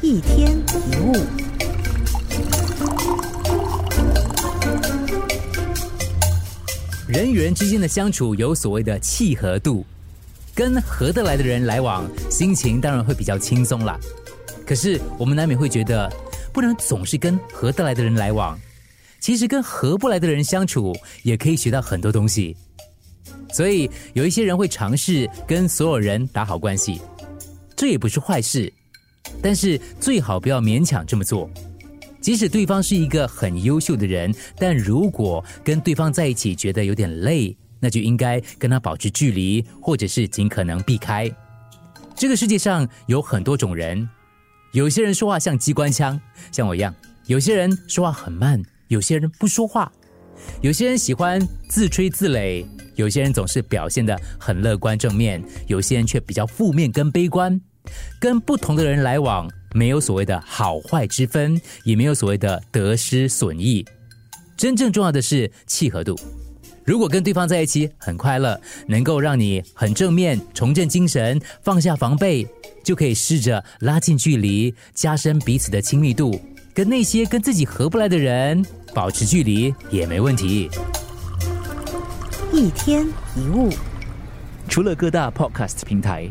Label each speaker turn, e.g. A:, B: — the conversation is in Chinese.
A: 一天一物，
B: 人与人之间的相处有所谓的契合度，跟合得来的人来往，心情当然会比较轻松啦。可是我们难免会觉得，不能总是跟合得来的人来往。其实跟合不来的人相处，也可以学到很多东西。所以有一些人会尝试跟所有人打好关系，这也不是坏事。但是最好不要勉强这么做。即使对方是一个很优秀的人，但如果跟对方在一起觉得有点累，那就应该跟他保持距离，或者是尽可能避开。这个世界上有很多种人，有些人说话像机关枪，像我一样；有些人说话很慢，有些人不说话；有些人喜欢自吹自擂，有些人总是表现得很乐观正面，有些人却比较负面跟悲观。跟不同的人来往，没有所谓的好坏之分，也没有所谓的得失损益。真正重要的是契合度。如果跟对方在一起很快乐，能够让你很正面，重振精神，放下防备，就可以试着拉近距离，加深彼此的亲密度。跟那些跟自己合不来的人保持距离也没问题。
A: 一天一物，
C: 除了各大 Podcast 平台。